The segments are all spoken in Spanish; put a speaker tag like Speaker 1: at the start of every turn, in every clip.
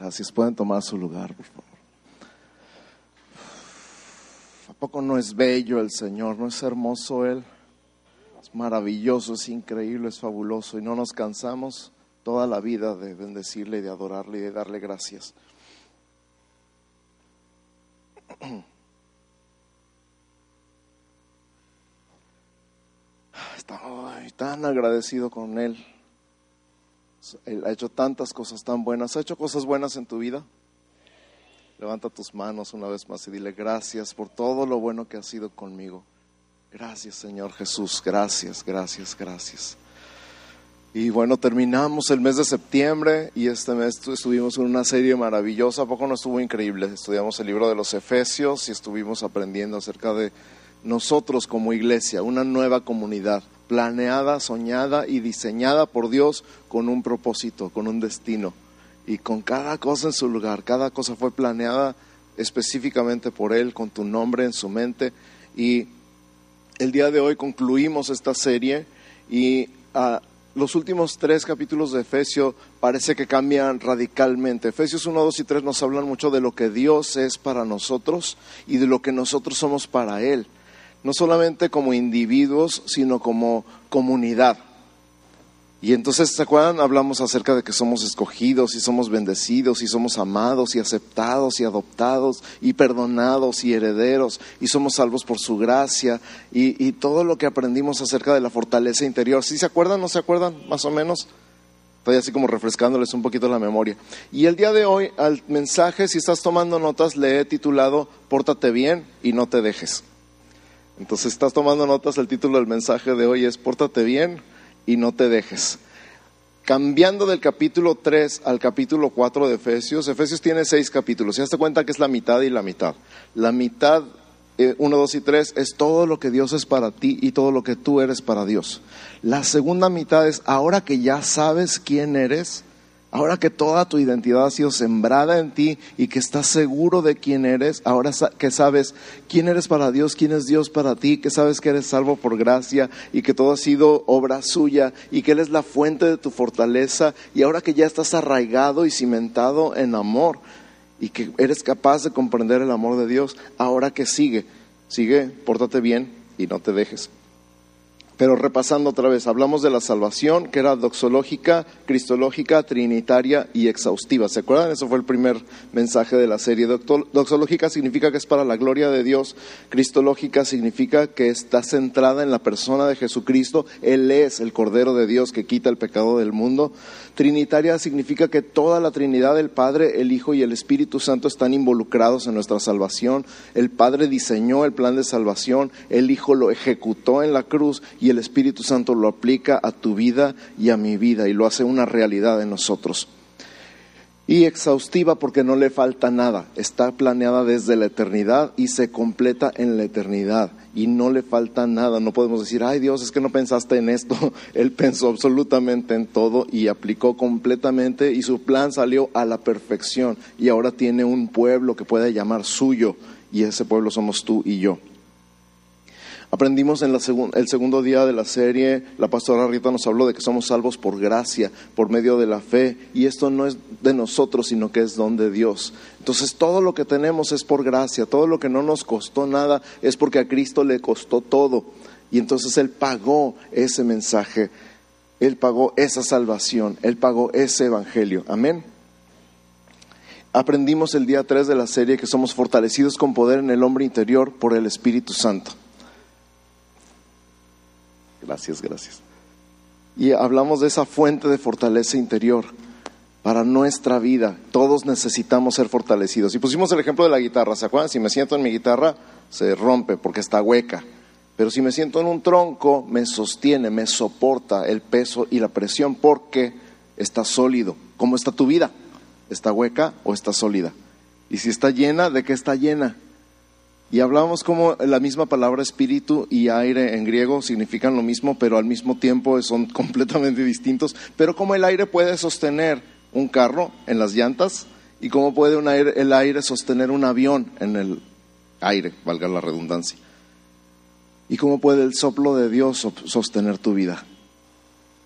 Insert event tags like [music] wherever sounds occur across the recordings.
Speaker 1: Gracias. Pueden tomar su lugar, por favor. ¿A poco no es bello el Señor? ¿No es hermoso Él? Es maravilloso, es increíble, es fabuloso y no nos cansamos toda la vida de bendecirle, de adorarle y de darle gracias. [clears throat] Estoy tan agradecido con Él. Él ha hecho tantas cosas tan buenas. ¿Ha hecho cosas buenas en tu vida? Levanta tus manos una vez más y dile gracias por todo lo bueno que ha sido conmigo. Gracias Señor Jesús, gracias, gracias, gracias. Y bueno, terminamos el mes de septiembre y este mes estuvimos en una serie maravillosa. ¿A poco no estuvo increíble? Estudiamos el libro de los Efesios y estuvimos aprendiendo acerca de nosotros como iglesia, una nueva comunidad, planeada, soñada y diseñada por Dios con un propósito, con un destino y con cada cosa en su lugar. Cada cosa fue planeada específicamente por Él, con tu nombre en su mente. Y el día de hoy concluimos esta serie y ah, los últimos tres capítulos de Efesios parece que cambian radicalmente. Efesios 1, 2 y 3 nos hablan mucho de lo que Dios es para nosotros y de lo que nosotros somos para Él no solamente como individuos, sino como comunidad. Y entonces, ¿se acuerdan? Hablamos acerca de que somos escogidos y somos bendecidos y somos amados y aceptados y adoptados y perdonados y herederos y somos salvos por su gracia y, todo lo que aprendimos acerca de la fortaleza interior. ¿Sí se acuerdan? ¿No se acuerdan? Más o menos. Estoy así como refrescándoles un poquito la memoria. Y el día de hoy, al mensaje, si estás tomando notas, le he titulado Pórtate bien y no te dejes. Entonces, estás tomando notas, el título del mensaje de hoy es Pórtate bien y no te dejes. Cambiando del capítulo 3 al capítulo 4 de Efesios, Efesios tiene seis capítulos. Ya te cuenta que es la mitad y la mitad. La mitad, 1, eh, 2 y 3, es todo lo que Dios es para ti y todo lo que tú eres para Dios. La segunda mitad es ahora que ya sabes quién eres, Ahora que toda tu identidad ha sido sembrada en ti y que estás seguro de quién eres, ahora que sabes quién eres para Dios, quién es Dios para ti, que sabes que eres salvo por gracia y que todo ha sido obra suya y que Él es la fuente de tu fortaleza y ahora que ya estás arraigado y cimentado en amor y que eres capaz de comprender el amor de Dios, ahora que sigue, sigue, pórtate bien y no te dejes. Pero repasando otra vez, hablamos de la salvación, que era doxológica, cristológica, trinitaria y exhaustiva. ¿Se acuerdan? Eso fue el primer mensaje de la serie. Doxológica significa que es para la gloria de Dios. Cristológica significa que está centrada en la persona de Jesucristo. Él es el Cordero de Dios que quita el pecado del mundo. Trinitaria significa que toda la Trinidad, el Padre, el Hijo y el Espíritu Santo están involucrados en nuestra salvación. El Padre diseñó el plan de salvación, el Hijo lo ejecutó en la cruz y el Espíritu Santo lo aplica a tu vida y a mi vida y lo hace una realidad en nosotros. Y exhaustiva porque no le falta nada, está planeada desde la eternidad y se completa en la eternidad y no le falta nada. No podemos decir, ay Dios, es que no pensaste en esto. [laughs] Él pensó absolutamente en todo y aplicó completamente y su plan salió a la perfección y ahora tiene un pueblo que puede llamar suyo y ese pueblo somos tú y yo. Aprendimos en el segundo día de la serie, la pastora Rita nos habló de que somos salvos por gracia, por medio de la fe, y esto no es de nosotros, sino que es don de Dios. Entonces todo lo que tenemos es por gracia, todo lo que no nos costó nada es porque a Cristo le costó todo. Y entonces Él pagó ese mensaje, Él pagó esa salvación, Él pagó ese evangelio. Amén. Aprendimos el día 3 de la serie que somos fortalecidos con poder en el hombre interior por el Espíritu Santo. Gracias, gracias. Y hablamos de esa fuente de fortaleza interior para nuestra vida. Todos necesitamos ser fortalecidos. Y pusimos el ejemplo de la guitarra, ¿se acuerdan? Si me siento en mi guitarra, se rompe porque está hueca. Pero si me siento en un tronco, me sostiene, me soporta el peso y la presión porque está sólido. ¿Cómo está tu vida? ¿Está hueca o está sólida? Y si está llena, ¿de qué está llena? Y hablamos como la misma palabra espíritu y aire en griego significan lo mismo, pero al mismo tiempo son [laughs] completamente distintos. Pero como el aire puede sostener un carro en las llantas y cómo puede el aire sostener un avión en el aire, valga la redundancia. Y cómo puede el soplo de Dios sostener tu vida.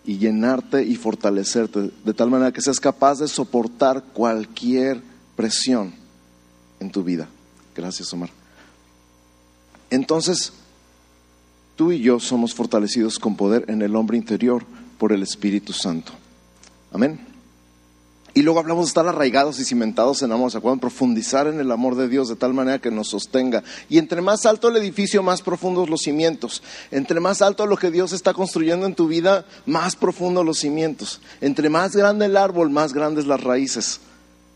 Speaker 1: y llenarte y fortalecerte, de tal manera que seas capaz de soportar cualquier presión en tu vida. Gracias, Omar. Entonces, tú y yo somos fortalecidos con poder en el hombre interior por el Espíritu Santo. Amén. Y luego hablamos de estar arraigados y cimentados en amor, ¿se acuerdan? Profundizar en el amor de Dios de tal manera que nos sostenga. Y entre más alto el edificio, más profundos los cimientos. Entre más alto lo que Dios está construyendo en tu vida, más profundos los cimientos. Entre más grande el árbol, más grandes las raíces.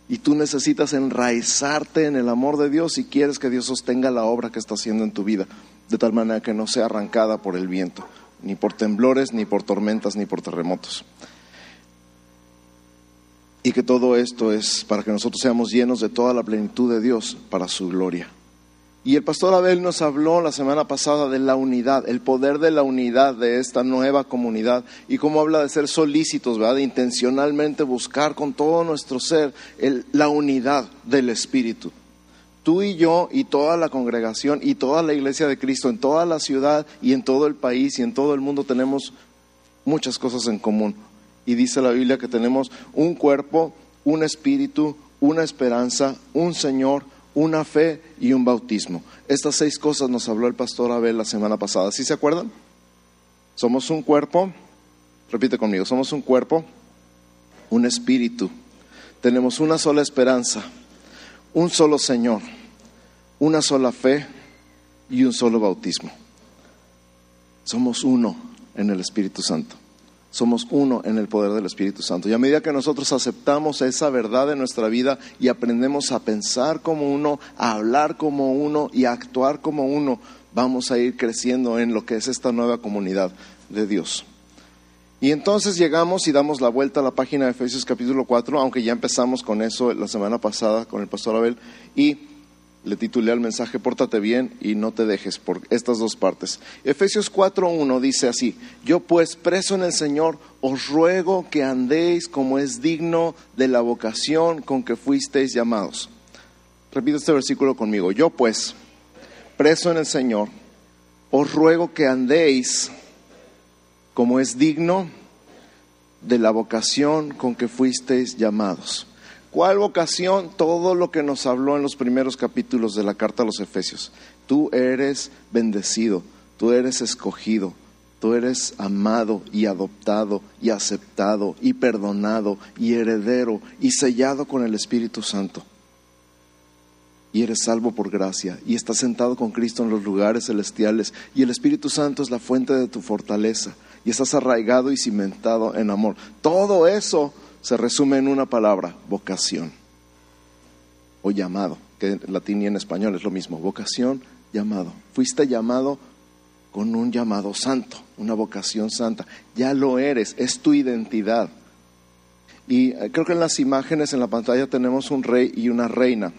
Speaker 1: Y tú necesitas enraizarte en el amor de Dios si quieres que Dios sostenga la obra que está haciendo en tu vida, de tal manera que no sea arrancada por el viento, ni por temblores, ni por tormentas, ni por terremotos y que todo esto es para que nosotros seamos llenos de toda la plenitud de Dios para su gloria. Y el pastor Abel nos habló la semana pasada de la unidad, el poder de la unidad de esta nueva comunidad y cómo habla de ser solícitos, ¿verdad? de intencionalmente buscar con todo nuestro ser la unidad del Espíritu. Tú y yo y toda la congregación y toda la iglesia de Cristo en toda la ciudad y en todo el país y en todo el mundo tenemos muchas cosas en común y dice la Biblia que tenemos un cuerpo, un espíritu, una esperanza, un Señor, una fe y un bautismo. Estas seis cosas nos habló el pastor Abel la semana pasada. ¿Sí se acuerdan? Somos un cuerpo, repite conmigo, somos un cuerpo, un espíritu, tenemos una sola esperanza, un solo Señor, una sola fe y un solo bautismo. Somos uno en el Espíritu Santo. Somos uno en el poder del Espíritu Santo. Y a medida que nosotros aceptamos esa verdad en nuestra vida y aprendemos a pensar como uno, a hablar como uno y a actuar como uno, vamos a ir creciendo en lo que es esta nueva comunidad de Dios. Y entonces llegamos y damos la vuelta a la página de Efesios capítulo 4, aunque ya empezamos con eso la semana pasada con el pastor Abel, y le titulé al mensaje Pórtate bien y no te dejes por estas dos partes. Efesios 4.1 dice así, yo pues preso en el Señor os ruego que andéis como es digno de la vocación con que fuisteis llamados. Repite este versículo conmigo, yo pues preso en el Señor os ruego que andéis como es digno de la vocación con que fuisteis llamados. ¿Cuál vocación? Todo lo que nos habló en los primeros capítulos de la carta a los Efesios. Tú eres bendecido, tú eres escogido, tú eres amado y adoptado y aceptado y perdonado y heredero y sellado con el Espíritu Santo. Y eres salvo por gracia y estás sentado con Cristo en los lugares celestiales y el Espíritu Santo es la fuente de tu fortaleza y estás arraigado y cimentado en amor. Todo eso se resume en una palabra, vocación o llamado, que en latín y en español es lo mismo, vocación, llamado. Fuiste llamado con un llamado santo, una vocación santa. Ya lo eres, es tu identidad. Y eh, creo que en las imágenes en la pantalla tenemos un rey y una reina,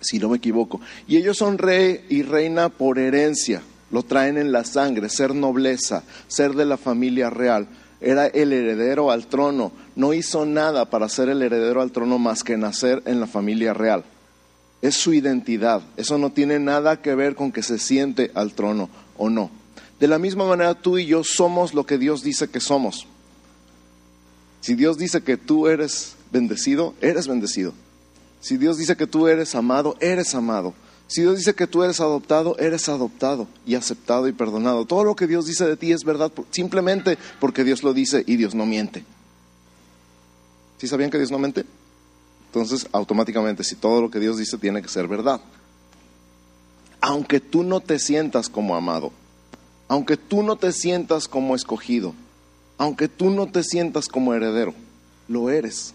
Speaker 1: si no me equivoco. Y ellos son rey y reina por herencia, lo traen en la sangre, ser nobleza, ser de la familia real era el heredero al trono. No hizo nada para ser el heredero al trono más que nacer en la familia real. Es su identidad. Eso no tiene nada que ver con que se siente al trono o no. De la misma manera tú y yo somos lo que Dios dice que somos. Si Dios dice que tú eres bendecido, eres bendecido. Si Dios dice que tú eres amado, eres amado. Si Dios dice que tú eres adoptado, eres adoptado y aceptado y perdonado. Todo lo que Dios dice de ti es verdad simplemente porque Dios lo dice y Dios no miente. ¿Sí sabían que Dios no miente? Entonces, automáticamente, si todo lo que Dios dice tiene que ser verdad. Aunque tú no te sientas como amado, aunque tú no te sientas como escogido, aunque tú no te sientas como heredero, lo eres.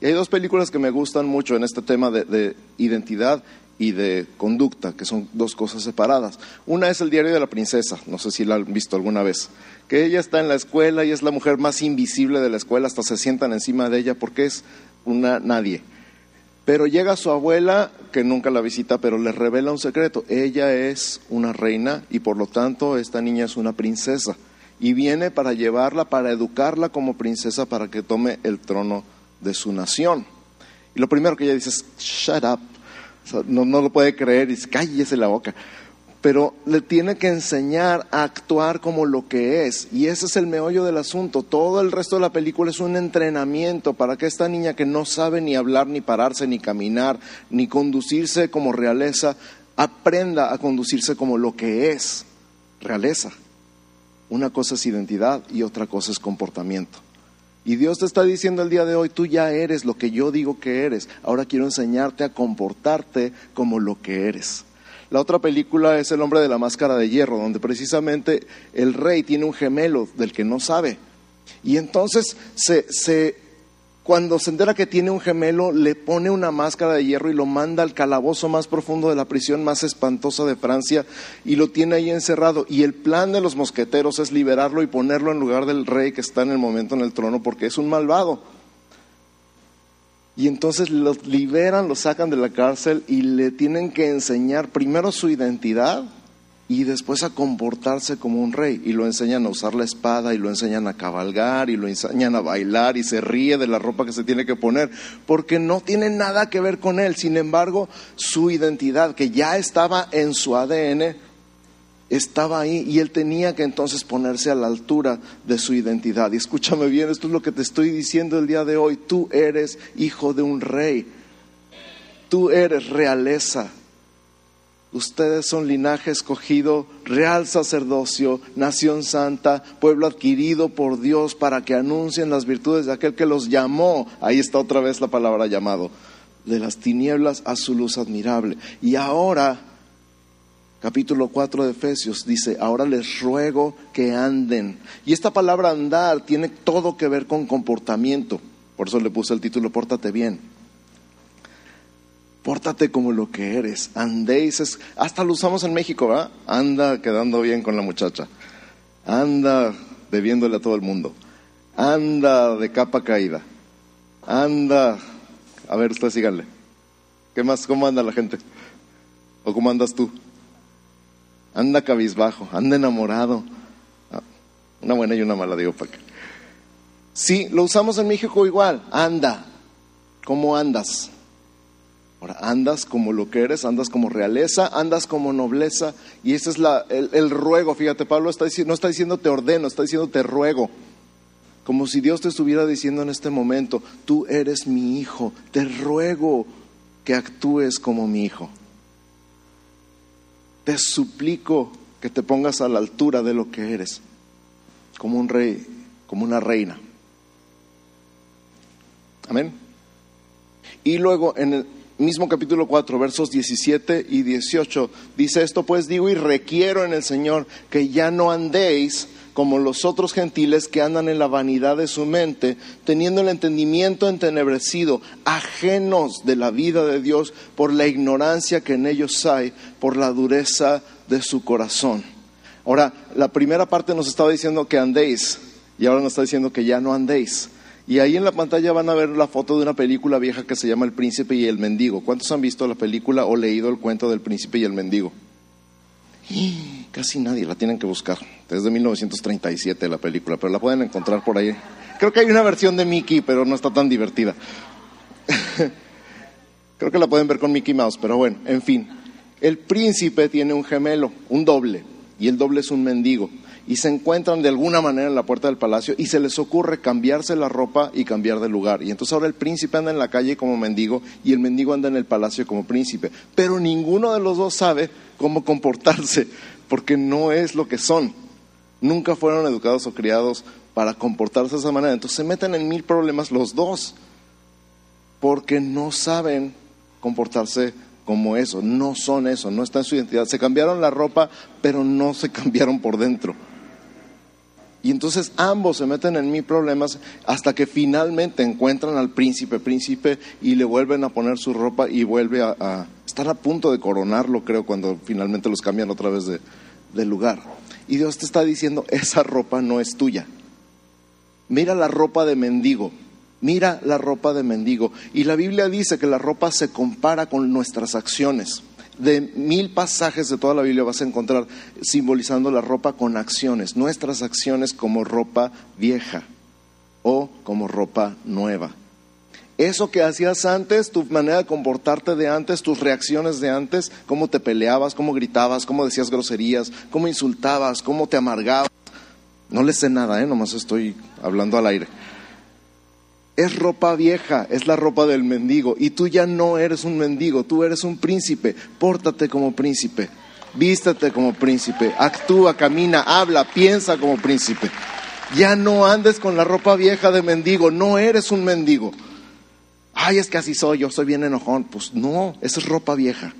Speaker 1: Y hay dos películas que me gustan mucho en este tema de, de identidad y de conducta, que son dos cosas separadas. Una es el diario de la princesa, no sé si la han visto alguna vez, que ella está en la escuela y es la mujer más invisible de la escuela, hasta se sientan encima de ella porque es una nadie. Pero llega su abuela, que nunca la visita, pero le revela un secreto. Ella es una reina y por lo tanto esta niña es una princesa. Y viene para llevarla, para educarla como princesa para que tome el trono de su nación. Y lo primero que ella dice es, shut up, no, lo puede creer y dice, cállese la boca. pero le tiene que enseñar a actuar como lo que es. Y ese es el meollo del asunto. Todo el resto de la película es un entrenamiento para que esta niña que no sabe ni hablar, ni pararse, ni caminar, ni conducirse como realeza, aprenda a conducirse como lo que es, realeza. Una cosa es identidad y otra cosa es comportamiento. Y Dios te está diciendo el día de hoy, tú ya eres lo que yo digo que eres. Ahora quiero enseñarte a comportarte como lo que eres. La otra película es El hombre de la máscara de hierro, donde precisamente el rey tiene un gemelo del que no sabe. Y entonces se, se cuando se entera que tiene un gemelo, le pone una máscara de hierro y lo manda al calabozo más profundo de la prisión más espantosa de Francia y lo tiene ahí encerrado. Y el plan de los mosqueteros es liberarlo y ponerlo en lugar del rey que está en el momento en el trono porque es un malvado. Y entonces lo liberan, lo sacan de la cárcel y le tienen que enseñar primero su identidad y después a comportarse como un rey. Y lo enseñan a usar la espada y lo enseñan a cabalgar y lo enseñan a bailar y se ríe de la ropa que se tiene que poner, porque no tiene nada que ver con él. Sin embargo, su identidad, que ya estaba en su ADN, estaba ahí y él tenía que entonces ponerse a la altura de su identidad. Y escúchame bien, esto es lo que te estoy diciendo el día de hoy. Tú eres hijo de un rey. Tú eres realeza. Ustedes son linaje escogido, real sacerdocio, nación santa, pueblo adquirido por Dios para que anuncien las virtudes de aquel que los llamó. Ahí está otra vez la palabra llamado. De las tinieblas a su luz admirable. Y ahora, capítulo 4 de Efesios dice, ahora les ruego que anden. Y esta palabra andar tiene todo que ver con comportamiento. Por eso le puse el título, pórtate bien pórtate como lo que eres, andéis, hasta lo usamos en México, ¿verdad? Anda quedando bien con la muchacha, anda debiéndole a todo el mundo, anda de capa caída, anda, a ver, usted síganle, ¿qué más? ¿Cómo anda la gente? ¿O cómo andas tú? Anda cabizbajo, anda enamorado, ah, una buena y una mala, digo para. Sí, lo usamos en México igual, anda, ¿cómo andas? Ahora, andas como lo que eres, andas como realeza, andas como nobleza, y ese es la, el, ruego. Fíjate, Pablo no está diciendo te ordeno, está diciendo te ruego. Como si Dios te estuviera diciendo en este momento, tú eres mi hijo, te ruego que actúes como mi hijo. Te suplico que te pongas a la altura de lo que eres, como un rey, como una reina. Amén. Y luego en el, mismo capítulo 4, versos 17 y 18, dice esto, pues digo y requiero en el Señor que ya no andéis como los otros gentiles que andan en la vanidad de su mente, teniendo el entendimiento entenebrecido, ajenos de la vida de Dios por la ignorancia que en ellos hay, por la dureza de su corazón. Ahora, la primera parte nos estaba diciendo que andéis, y ahora nos está diciendo que ya no andéis. Y ahí en la pantalla van a ver la foto de una película vieja que se llama El Príncipe y el Mendigo. ¿Cuántos han visto la película o leído el cuento del Príncipe y el Mendigo? [gasps] Casi nadie, la tienen que buscar. Desde 1937 la película, pero la pueden encontrar por ahí. Creo que hay una versión de Mickey, pero no está tan divertida. [laughs] Creo que la pueden ver con Mickey Mouse, pero bueno, en fin. El príncipe tiene un gemelo, un doble, y el doble es un mendigo y se encuentran de alguna manera en la puerta del palacio y se les ocurre cambiarse la ropa y cambiar de lugar. Y entonces ahora el príncipe anda en la calle como mendigo y el mendigo anda en el palacio como príncipe. Pero ninguno de los dos sabe cómo comportarse porque no es lo que son. Nunca fueron educados o criados para comportarse de esa manera. Entonces se meten en mil problemas los dos porque no saben comportarse como eso, no son eso, no está en su identidad. Se cambiaron la ropa, pero no se [laughs] cambiaron por dentro. Y entonces ambos se meten en mil problemas hasta que finalmente encuentran al príncipe, príncipe, y le vuelven a poner su ropa y vuelve a, estar a punto de coronarlo, creo, cuando finalmente los cambian otra vez de lugar. Y Dios te está diciendo, esa ropa no es tuya. Mira la ropa de mendigo, mira la ropa de mendigo. Y la Biblia dice que la ropa se compara con nuestras acciones de mil pasajes de toda la Biblia vas a encontrar simbolizando la ropa con acciones, nuestras acciones como ropa vieja o como ropa nueva. Eso que hacías antes, tu manera de comportarte de antes, tus reacciones de antes, cómo te peleabas, cómo gritabas, cómo decías groserías, cómo insultabas, cómo te amargabas. No le sé nada, ¿eh? nomás estoy hablando al aire. Es ropa vieja, es la ropa del mendigo. Y tú ya no eres un mendigo, tú eres un príncipe. Pórtate como príncipe, vístate como príncipe, actúa, camina, habla, piensa como príncipe. Ya no andes con la ropa vieja de mendigo, no eres un mendigo. Ay, es que así soy, yo soy bien enojón. Pues no, eso es ropa vieja.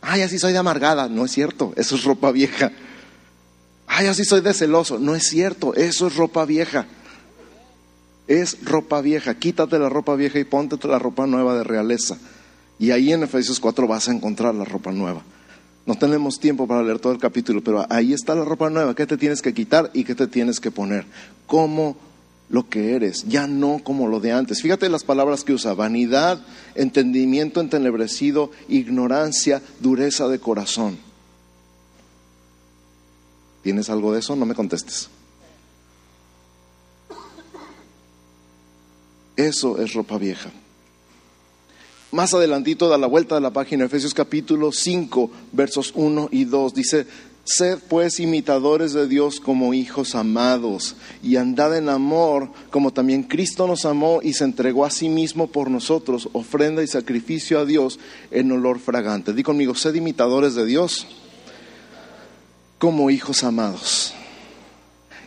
Speaker 1: Ay, así soy de amargada. No es cierto, eso es ropa vieja. Ay, así soy de celoso. No es cierto, eso es ropa vieja. Es ropa vieja. Quítate la ropa vieja y póntete la ropa nueva de realeza. Y ahí en Efesios 4 vas a encontrar la ropa nueva. No tenemos tiempo para leer todo el capítulo, pero ahí está la ropa nueva. ¿Qué te tienes que quitar y qué te tienes que poner? ¿Cómo lo que eres, ya no como lo de antes. Fíjate las palabras que usa, vanidad, entendimiento entenebrecido, ignorancia, dureza de corazón. ¿Tienes algo de eso? No me contestes. Eso es ropa vieja. Más adelantito da la vuelta de la página, Efesios capítulo 5, versos 1 y 2, dice, Sed pues imitadores de Dios como hijos amados y andad en amor como también Cristo nos amó y se entregó a sí mismo por nosotros, ofrenda y sacrificio a Dios en olor fragante. Di conmigo, sed imitadores de Dios como hijos amados.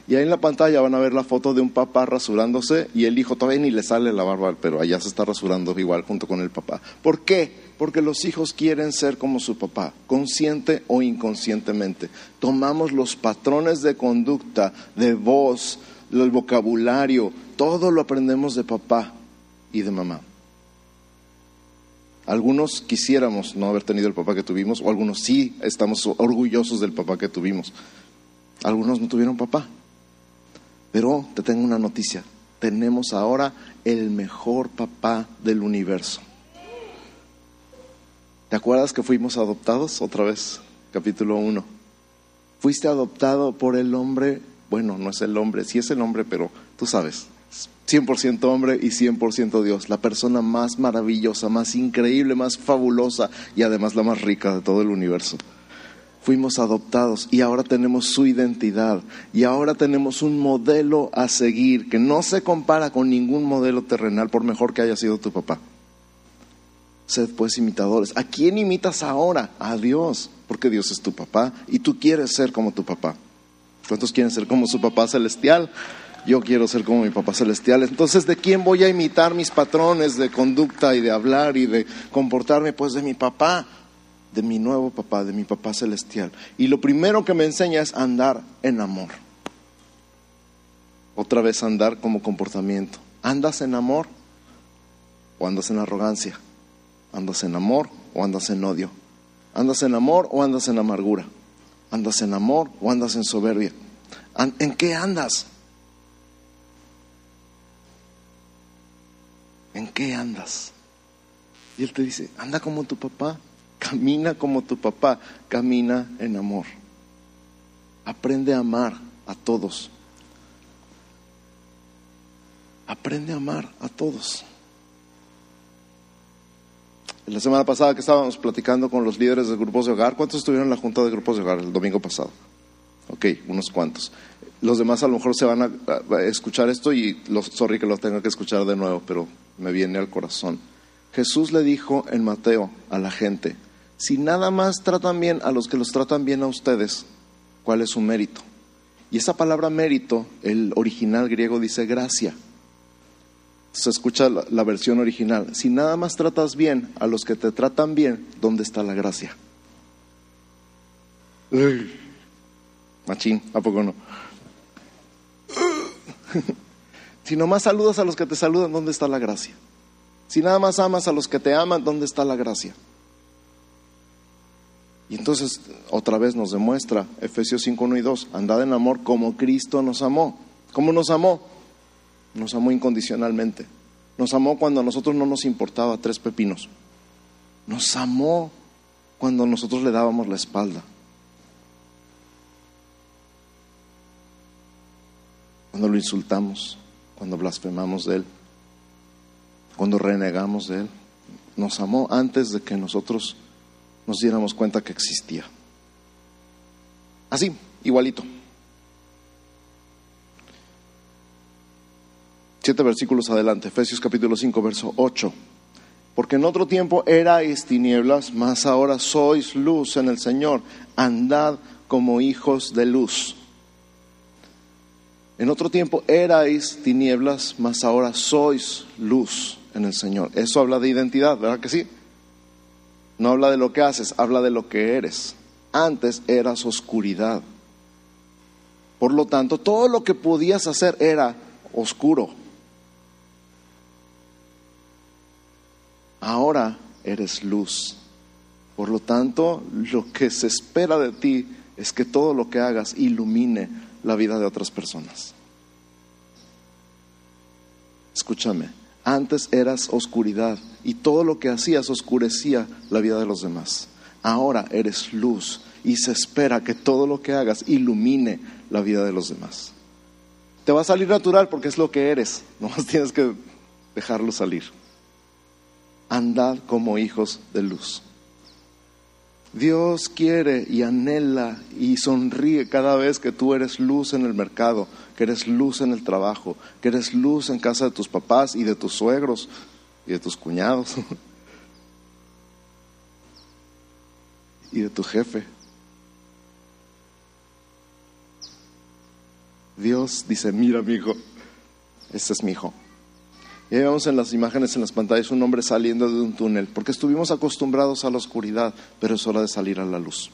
Speaker 1: Y ahí en la pantalla van a ver la foto de un papá rasurándose y el hijo todavía ni le sale la barba, pero allá se está rasurando igual junto con el papá. ¿Por qué? Porque los hijos quieren ser como su papá, consciente o inconscientemente. Tomamos los patrones de conducta, de voz, el vocabulario, todo lo aprendemos de papá y de mamá. Algunos quisiéramos no haber tenido el papá que tuvimos, o algunos sí estamos orgullosos del papá que tuvimos. Algunos no tuvieron papá. Pero te tengo una noticia, tenemos ahora el mejor papá del universo. ¿Te acuerdas que fuimos adoptados otra vez? Capítulo 1. Fuiste adoptado por el hombre, bueno, no es el hombre, sí es el hombre, pero tú sabes, 100% hombre y 100% Dios, la persona más maravillosa, más increíble, más fabulosa y además la más rica de todo el universo fuimos adoptados y ahora tenemos su identidad y ahora tenemos un modelo a seguir que no se compara con ningún modelo terrenal por mejor que haya sido tu papá. Sed pues imitadores. ¿A quién imitas ahora? A Dios, porque Dios es tu papá y tú quieres ser como tu papá. ¿Cuántos quieren ser como su papá celestial? Yo quiero ser como mi papá celestial. Entonces, ¿de quién voy a imitar mis patrones de conducta y de hablar y de comportarme? Pues de mi papá de mi nuevo papá, de mi papá celestial. Y lo primero que me enseña es andar en amor. Otra vez andar como comportamiento. ¿Andas en amor o andas en arrogancia? ¿Andas en amor o andas en odio? ¿Andas en amor o andas en amargura? ¿Andas en amor o andas en soberbia? ¿En qué andas? ¿En qué andas? Y él te dice, anda como tu papá. Camina como tu papá, camina en amor. Aprende a amar a todos. Aprende a amar a todos. La semana pasada que estábamos platicando con los líderes de grupos de hogar, ¿cuántos estuvieron en la junta de grupos de hogar el domingo pasado? Ok, unos cuantos. Los demás a lo mejor se van a, escuchar esto y los, sorry que lo tenga que escuchar de nuevo, pero me viene al corazón. Jesús le dijo en Mateo a la gente, si nada más tratan bien a los que los tratan bien a ustedes, ¿cuál es su mérito? Y esa palabra mérito, el original griego dice gracia. Se escucha la, versión original. Si nada más tratas bien a los que te tratan bien, ¿dónde está la gracia? machín, ¿a poco no? [laughs] si nomás saludas a los que te saludan, ¿dónde está la gracia? Si nada más amas a los que te aman, ¿dónde está la gracia? Y entonces otra vez nos demuestra Efesios 5, 1 y 2, andad en amor como Cristo nos amó. ¿Cómo nos amó? Nos amó incondicionalmente. Nos amó cuando a nosotros no nos importaba tres pepinos. Nos amó cuando nosotros le dábamos la espalda. Cuando lo insultamos, cuando blasfemamos de él. cuando renegamos de Él. Nos amó antes de que nosotros nos diéramos cuenta que existía. Así, igualito. Siete versículos adelante, Efesios capítulo 5, verso 8. Porque en otro tiempo erais tinieblas, mas ahora sois luz en el Señor. Andad como hijos de luz. En otro tiempo erais tinieblas, mas ahora sois luz en el Señor. Eso habla de identidad, ¿verdad que sí? No habla de lo que haces, habla de lo que eres. Antes eras oscuridad. Por lo tanto, todo lo que podías hacer era oscuro. Ahora eres luz. Por lo tanto, lo que se espera de ti es que todo lo que hagas ilumine la vida de otras personas. Escúchame, antes eras oscuridad y todo lo que hacías oscurecía la vida de los demás. Ahora eres luz y se espera que todo lo que hagas ilumine la vida de los demás. Te va a salir natural porque es lo que eres, [laughs] nomás tienes que dejarlo salir. Andad como hijos de luz. Dios quiere y anhela y sonríe cada vez que tú eres luz en el mercado, que eres luz en el trabajo, que eres luz en casa de tus papás y de tus suegros y de tus cuñados [laughs] y de tu jefe. Dios dice, mira mi hijo, este es mi hijo. Y ahí vemos en las imágenes en las pantallas un hombre saliendo de un túnel, porque estuvimos acostumbrados a la oscuridad, pero es hora de salir a la luz.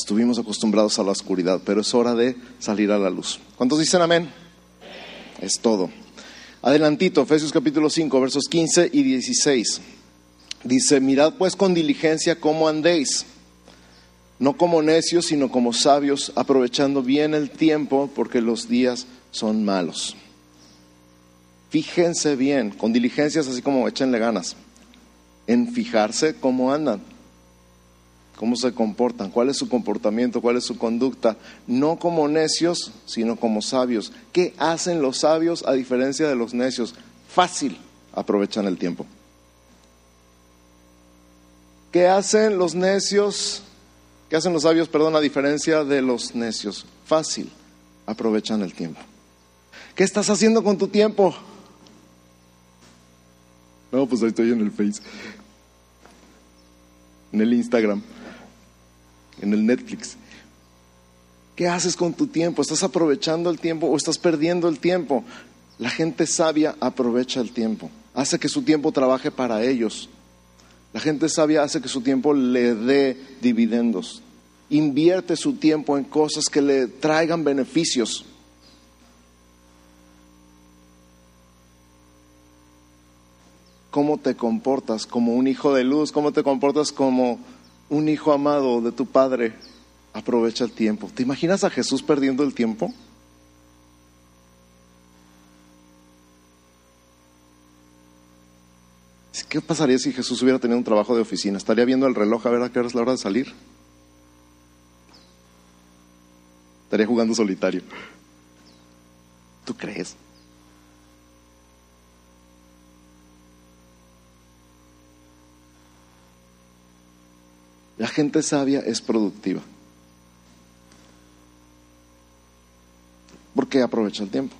Speaker 1: Estuvimos acostumbrados a la oscuridad, pero es hora de salir a la luz. ¿Cuántos dicen amén? Es todo. Adelantito, Efesios capítulo 5, versos 15 y 16. Dice, mirad pues con diligencia cómo andéis, no como necios, sino como sabios, aprovechando bien el tiempo, porque los días son malos. Fíjense bien, con diligencias así como échenle ganas, en fijarse cómo andan, cómo se comportan, cuál es su comportamiento, cuál es su conducta, no como necios, sino como sabios. ¿Qué hacen los sabios a diferencia de los necios? Fácil, aprovechan el tiempo. ¿Qué hacen los necios? ¿Qué hacen los sabios, perdón, a diferencia de los necios? Fácil, aprovechan el tiempo. ¿Qué estás haciendo con tu tiempo? No, pues ahí estoy en el Face, en el Instagram, en el Netflix. ¿Qué haces con tu tiempo? ¿Estás aprovechando el tiempo o estás perdiendo el tiempo? La gente sabia aprovecha el tiempo, hace que su tiempo trabaje para ellos. La gente sabia hace que su tiempo le dé dividendos. Invierte su tiempo en cosas que le traigan beneficios. cómo te comportas como un hijo de luz, cómo te comportas como un hijo amado de tu Padre. Aprovecha el tiempo. ¿Te imaginas a Jesús perdiendo el tiempo? ¿Qué pasaría si Jesús hubiera tenido un trabajo de oficina? ¿Estaría viendo el reloj a ver a qué hora es la hora de salir? Estaría jugando solitario. ¿Tú crees? La gente sabia es productiva. Porque aprovecha el tiempo.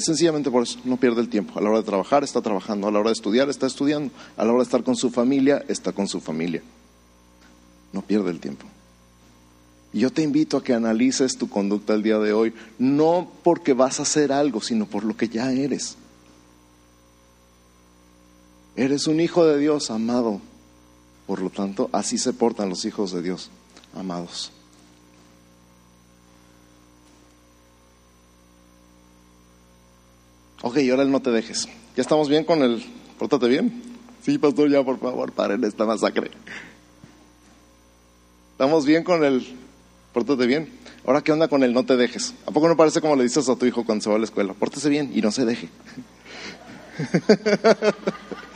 Speaker 1: Sencillamente por eso, no pierde el tiempo. A la hora de trabajar está trabajando, a la hora de estudiar está estudiando, a la hora de estar con su familia está con su familia. No pierde el tiempo. Y yo te invito a que analices tu conducta el día de hoy, no porque vas a hacer algo, sino por lo que ya eres. Eres un hijo de Dios amado, por lo tanto, así se portan los hijos de Dios, amados. Ok, ahora el no te dejes. ¿Ya estamos bien con el pórtate bien? Sí, pastor, ya por favor, paren esta masacre. ¿Estamos bien con el pórtate bien? Ahora, ¿qué onda con el no te dejes? ¿A poco no parece como le dices a tu hijo cuando se va a la escuela? Pórtese bien y no se deje. [laughs]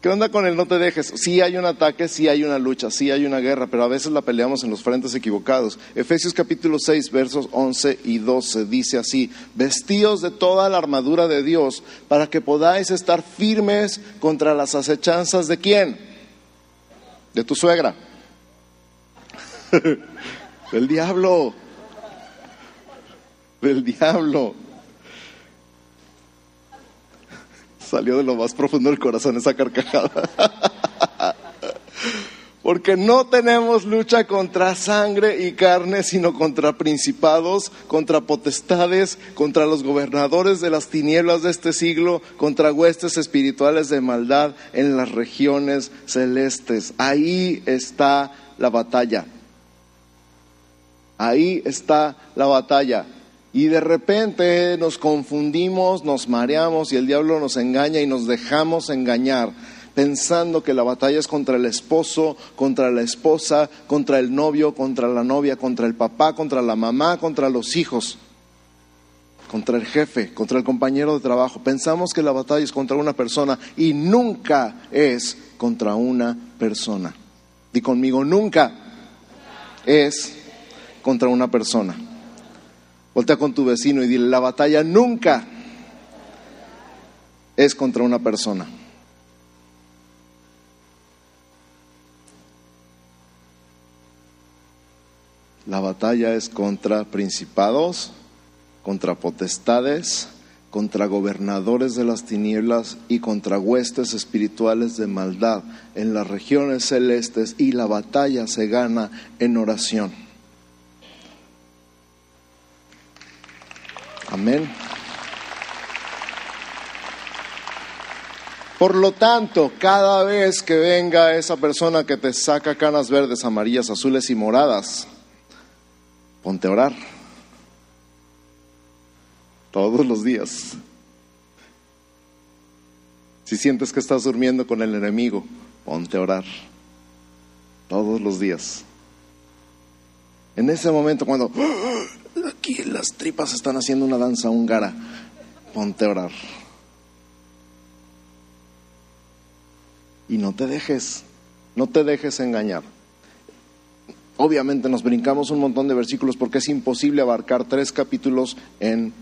Speaker 1: ¿Qué onda con el no te dejes? Sí hay un ataque, sí hay una lucha, sí hay una guerra, pero a veces la peleamos en los frentes equivocados. Efesios capítulo 6, versos 11 y 12 dice así, vestíos de toda la armadura de Dios para que podáis estar firmes contra las acechanzas de quién? De tu suegra. [laughs] Del diablo. Del diablo. Salió de lo más profundo del corazón esa carcajada. [laughs] Porque no tenemos lucha contra sangre y carne, sino contra principados, contra potestades, contra los gobernadores de las tinieblas de este siglo, contra huestes espirituales de maldad en las regiones celestes. Ahí está la batalla. Ahí está la batalla. Y de repente nos confundimos, nos mareamos y el diablo nos engaña y nos dejamos engañar pensando que la batalla es contra el esposo, contra la esposa, contra el novio, contra la novia, contra el papá, contra la mamá, contra los hijos, contra el jefe, contra el compañero de trabajo. Pensamos que la batalla es contra una persona y nunca es contra una persona. Di conmigo, nunca es contra una persona. Voltea con tu vecino y dile, la batalla nunca es contra una persona. La batalla es contra principados, contra potestades, contra gobernadores de las tinieblas y contra huestes espirituales de maldad en las regiones celestes y la batalla se gana en oración. Amén. Por lo tanto, cada vez que venga esa persona que te saca canas verdes, amarillas, azules y moradas, ponte a orar. Todos los días. Si sientes que estás durmiendo con el enemigo, ponte a orar. Todos los días. En ese momento cuando aquí las tripas están haciendo una danza húngara. Ponte a orar. Y no te dejes, no te dejes engañar. Obviamente nos brincamos un montón de versículos porque es imposible abarcar tres capítulos en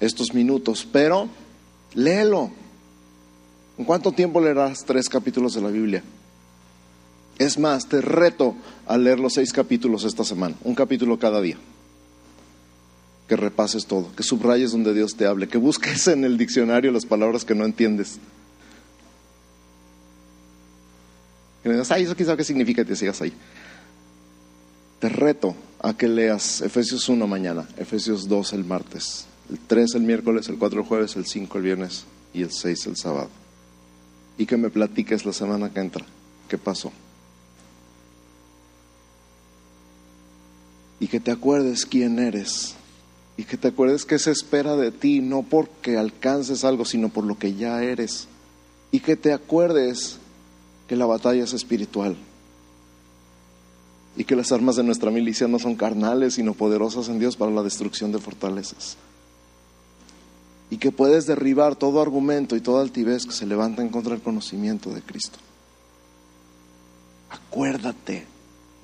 Speaker 1: estos minutos, pero léelo. ¿En cuánto tiempo leerás tres capítulos de la Biblia? Es más, te reto a leer los seis capítulos esta semana, un capítulo cada día que repases todo, que subrayes donde Dios te hable, que busques en el diccionario las palabras que no entiendes. Que me digas, ay, eso quizá qué significa y te sigas ahí. Te reto a que leas Efesios 1 mañana, Efesios 2 el martes, el 3 el miércoles, el 4 el jueves, el 5 el viernes y el 6 el sábado. Y que me platiques la semana que entra qué pasó. Y que te acuerdes quién eres y que te acuerdes que se espera de ti no porque alcances algo, sino por lo que ya eres. Y que te acuerdes que la batalla es espiritual. Y que las armas de nuestra milicia no son carnales, sino poderosas en Dios para la destrucción de fortalezas. Y que puedes derribar todo argumento y toda altivez que se levanta en contra del conocimiento de Cristo. Acuérdate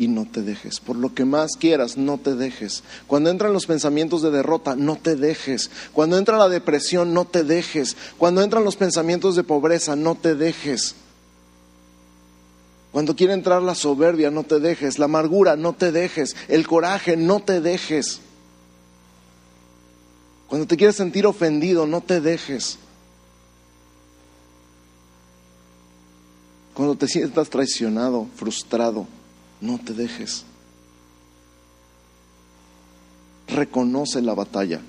Speaker 1: y no te dejes. Por lo que más quieras, no te dejes. Cuando entran los pensamientos de derrota, no te dejes. Cuando entra la depresión, no te dejes. Cuando entran los pensamientos de pobreza, no te dejes. Cuando quiere entrar la soberbia, no te dejes. La amargura, no te dejes. El coraje, no te dejes. Cuando te quieres sentir ofendido, no te dejes. Cuando te sientas traicionado, frustrado, no te dejes. Reconoce la batalla,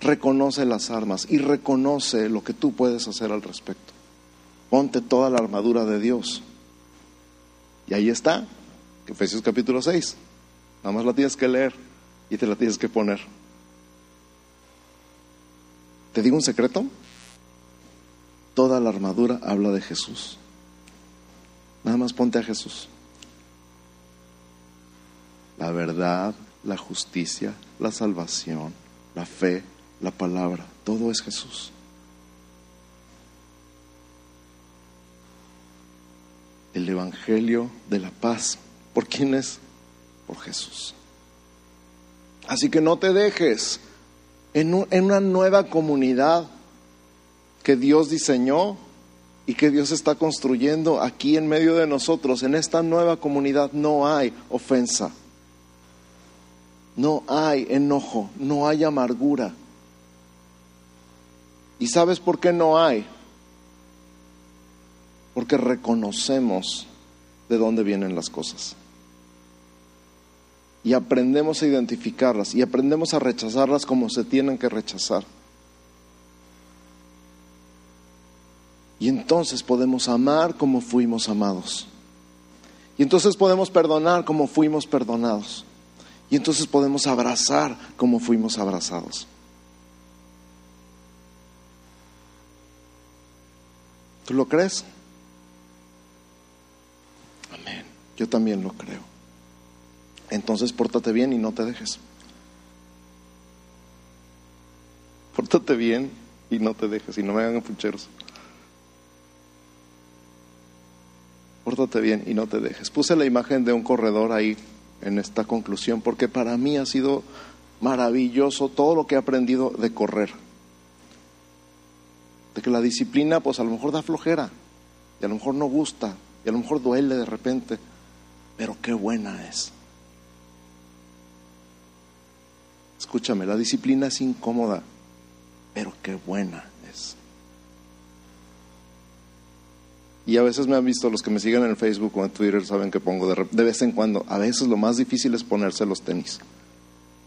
Speaker 1: reconoce las armas y reconoce lo que tú puedes hacer al respecto. Ponte toda la armadura de Dios. Y ahí está, Efesios capítulo 6. Nada más la tienes que leer y te la tienes que poner. ¿Te digo un secreto? Toda la armadura habla de Jesús. Nada más ponte a Jesús la verdad, la justicia, la salvación, la fe, la palabra, todo es Jesús. el Evangelio de la paz. ¿Por quién es? Por Jesús. Así que no te dejes en, en una nueva comunidad que Dios diseñó y que Dios está construyendo aquí en medio de nosotros. En esta nueva comunidad no hay ofensa, no hay enojo, no hay amargura. ¿Y sabes por qué no hay? Porque reconocemos de dónde vienen las cosas. Y aprendemos a identificarlas y aprendemos a rechazarlas como se tienen que rechazar. Y entonces podemos amar como fuimos amados. Y entonces podemos perdonar como fuimos perdonados. Y entonces podemos abrazar como fuimos abrazados. ¿Tú lo crees? Amén. Yo también lo creo. Entonces pórtate bien y no te dejes. Pórtate bien y no te dejes y no me hagan pucheros. Pórtate bien y no te dejes. Puse la imagen de un corredor ahí en esta conclusión porque para mí ha sido maravilloso todo lo que he aprendido de correr. De que la disciplina pues a lo mejor da flojera y a lo mejor no gusta y a lo mejor duele de repente, pero qué buena es. Escúchame, la disciplina es incómoda, pero qué buena Y a veces me han visto los que me siguen en Facebook o en Twitter, saben que pongo de, de vez en cuando, a veces lo más difícil es ponerse los tenis.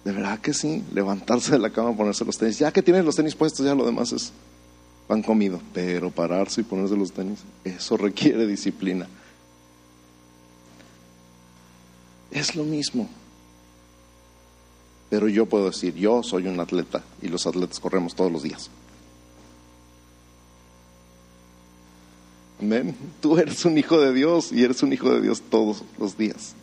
Speaker 1: De verdad que sí, levantarse de la cama, ponerse los tenis. Ya que tienes los tenis puestos, ya lo demás es pan comido. Pero pararse y ponerse los tenis, eso requiere disciplina. Es lo mismo. Pero yo puedo decir, yo soy un atleta y los atletas corremos todos los días. Tú eres un hijo de Dios y eres un hijo de Dios todos los días.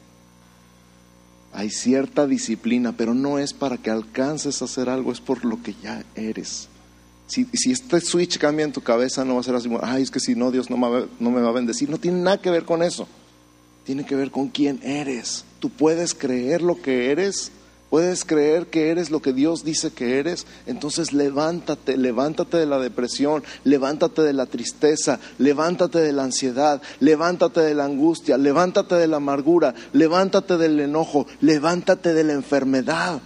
Speaker 1: Hay cierta disciplina, pero no es para que alcances a hacer algo, es por lo que ya eres. Si, si este switch cambia en tu cabeza, no va a ser así, ay, es que si no, Dios no me, no me va a bendecir. No tiene nada que ver con eso. Tiene que ver con quién eres. Tú puedes creer lo que eres puedes creer que eres lo que Dios dice que eres, entonces levántate, levántate de la depresión, levántate de la tristeza, levántate de la ansiedad, levántate de la angustia, levántate de la amargura, levántate del enojo, levántate de la enfermedad.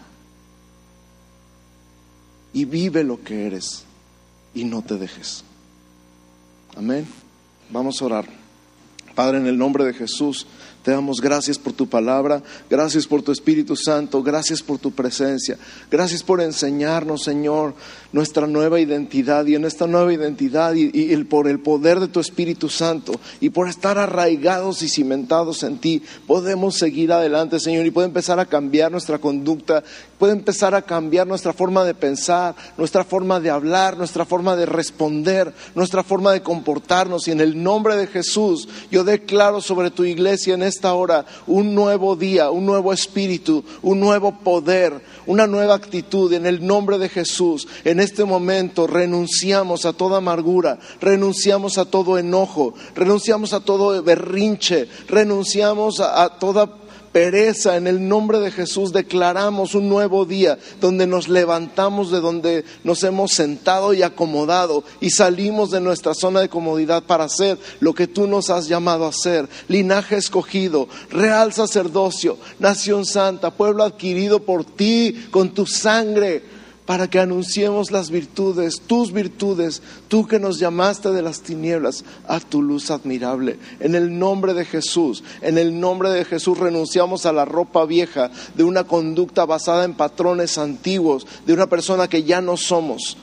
Speaker 1: Y vive lo que eres y no te dejes. Amén. Vamos a orar. Padre, en el nombre de Jesús. Te damos gracias por tu palabra, gracias por tu Espíritu Santo, gracias por tu presencia, gracias por enseñarnos, Señor, nuestra nueva identidad y en esta nueva identidad y, por el poder de tu Espíritu Santo y por estar arraigados y cimentados en ti, podemos seguir adelante, Señor, y puede empezar a cambiar nuestra conducta, puede empezar a cambiar nuestra forma de pensar, nuestra forma de hablar, nuestra forma de responder, nuestra forma de comportarnos y en el nombre de Jesús yo declaro sobre tu iglesia en esta hora un nuevo día, un nuevo espíritu, un nuevo poder, una nueva actitud en el nombre de Jesús. En este momento renunciamos a toda amargura, renunciamos a todo enojo, renunciamos a todo berrinche, renunciamos a, a toda pereza. En el nombre de Jesús declaramos un nuevo día donde nos levantamos de donde nos hemos sentado y acomodado y salimos de nuestra zona de comodidad para hacer lo que tú nos has llamado a hacer. Linaje escogido, real sacerdocio, nación santa, pueblo adquirido por ti con tu sangre para que anunciemos las virtudes, tus virtudes, tú que nos llamaste de las tinieblas a tu luz admirable. En el nombre de Jesús, en el nombre de Jesús renunciamos a la ropa vieja de una conducta basada en patrones antiguos, de una persona que ya no somos.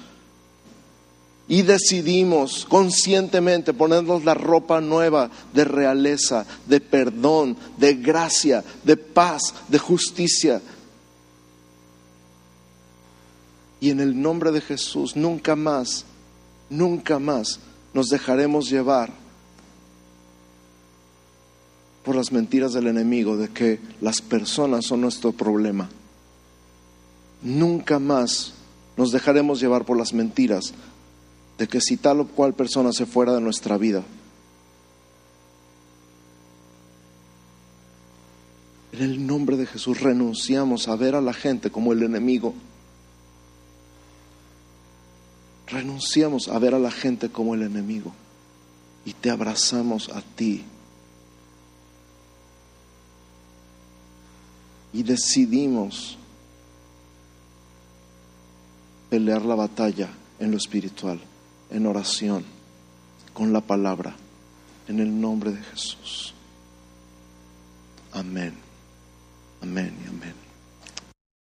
Speaker 1: Y decidimos conscientemente ponernos la ropa nueva de realeza, de perdón, de gracia, de paz, de justicia, y en el nombre de Jesús, nunca más, nunca más nos dejaremos llevar por las mentiras del enemigo de que las personas son nuestro problema. Nunca más nos dejaremos llevar por las mentiras de que si tal o cual persona se fuera de nuestra vida. En el nombre de Jesús renunciamos a ver a la gente como el enemigo Renunciamos a ver a la gente como el enemigo y te abrazamos a ti. Y decidimos pelear la batalla en lo espiritual, en oración, con la palabra, en el nombre de Jesús. Amén. Amén y amén.